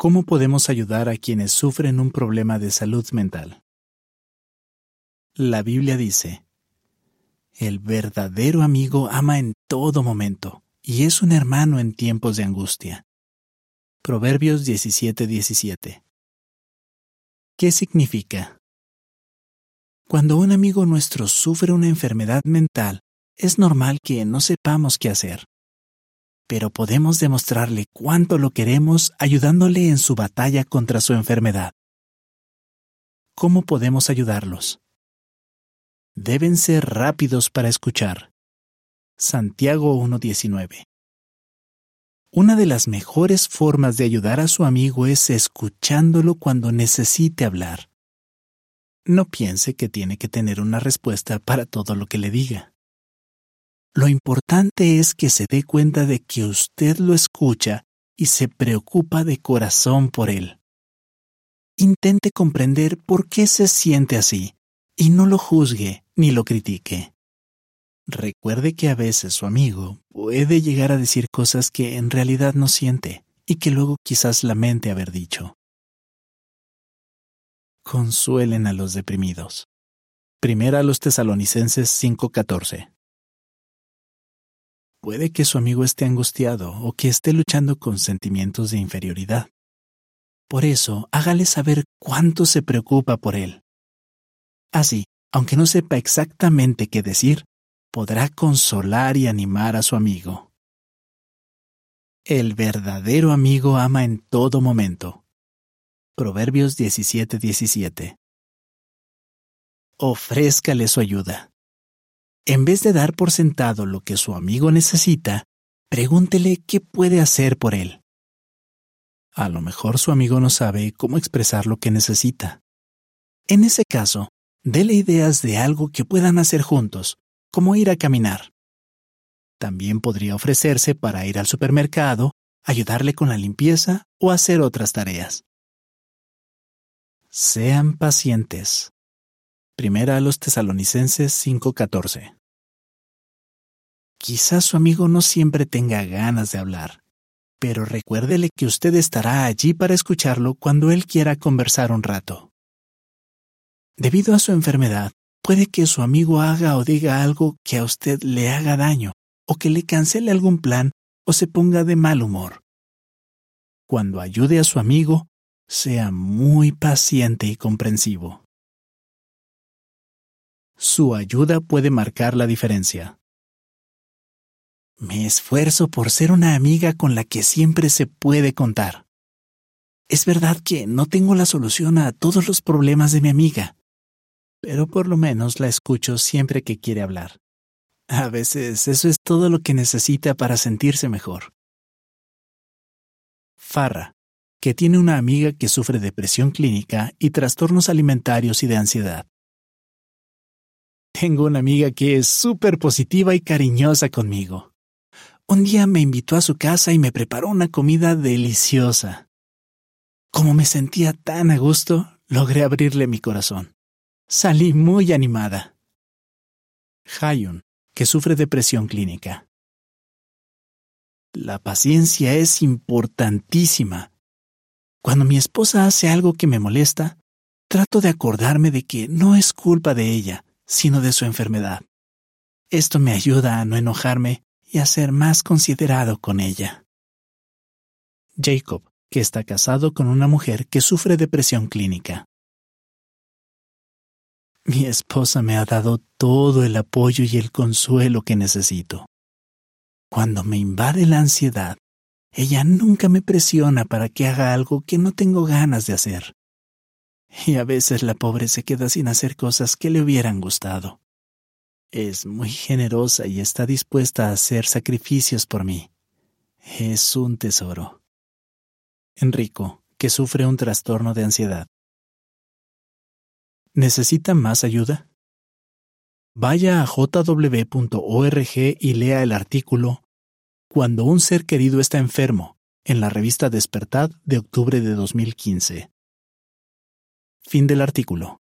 ¿Cómo podemos ayudar a quienes sufren un problema de salud mental? La Biblia dice, El verdadero amigo ama en todo momento y es un hermano en tiempos de angustia. Proverbios 17:17. ¿Qué significa? Cuando un amigo nuestro sufre una enfermedad mental, es normal que no sepamos qué hacer pero podemos demostrarle cuánto lo queremos ayudándole en su batalla contra su enfermedad. ¿Cómo podemos ayudarlos? Deben ser rápidos para escuchar. Santiago 1.19 Una de las mejores formas de ayudar a su amigo es escuchándolo cuando necesite hablar. No piense que tiene que tener una respuesta para todo lo que le diga. Lo importante es que se dé cuenta de que usted lo escucha y se preocupa de corazón por él. Intente comprender por qué se siente así y no lo juzgue ni lo critique. Recuerde que a veces su amigo puede llegar a decir cosas que en realidad no siente y que luego quizás lamente haber dicho. Consuelen a los deprimidos. Primera a los tesalonicenses 5:14 Puede que su amigo esté angustiado o que esté luchando con sentimientos de inferioridad. Por eso, hágale saber cuánto se preocupa por él. Así, aunque no sepa exactamente qué decir, podrá consolar y animar a su amigo. El verdadero amigo ama en todo momento. Proverbios 17:17. Ofrézcale su ayuda. En vez de dar por sentado lo que su amigo necesita, pregúntele qué puede hacer por él. A lo mejor su amigo no sabe cómo expresar lo que necesita. En ese caso, déle ideas de algo que puedan hacer juntos, como ir a caminar. También podría ofrecerse para ir al supermercado, ayudarle con la limpieza o hacer otras tareas. Sean pacientes. Primera a los tesalonicenses 5:14 Quizás su amigo no siempre tenga ganas de hablar, pero recuérdele que usted estará allí para escucharlo cuando él quiera conversar un rato. Debido a su enfermedad, puede que su amigo haga o diga algo que a usted le haga daño, o que le cancele algún plan o se ponga de mal humor. Cuando ayude a su amigo, sea muy paciente y comprensivo. Su ayuda puede marcar la diferencia. Me esfuerzo por ser una amiga con la que siempre se puede contar. Es verdad que no tengo la solución a todos los problemas de mi amiga, pero por lo menos la escucho siempre que quiere hablar. A veces eso es todo lo que necesita para sentirse mejor. Farra, que tiene una amiga que sufre depresión clínica y trastornos alimentarios y de ansiedad. Tengo una amiga que es súper positiva y cariñosa conmigo. Un día me invitó a su casa y me preparó una comida deliciosa. Como me sentía tan a gusto, logré abrirle mi corazón. Salí muy animada. Hayun, que sufre depresión clínica. La paciencia es importantísima. Cuando mi esposa hace algo que me molesta, trato de acordarme de que no es culpa de ella, sino de su enfermedad. Esto me ayuda a no enojarme y a ser más considerado con ella. Jacob, que está casado con una mujer que sufre depresión clínica. Mi esposa me ha dado todo el apoyo y el consuelo que necesito. Cuando me invade la ansiedad, ella nunca me presiona para que haga algo que no tengo ganas de hacer. Y a veces la pobre se queda sin hacer cosas que le hubieran gustado. Es muy generosa y está dispuesta a hacer sacrificios por mí. Es un tesoro. Enrico, que sufre un trastorno de ansiedad. ¿Necesita más ayuda? Vaya a jw.org y lea el artículo Cuando un ser querido está enfermo, en la revista Despertad de octubre de 2015. Fin del artículo.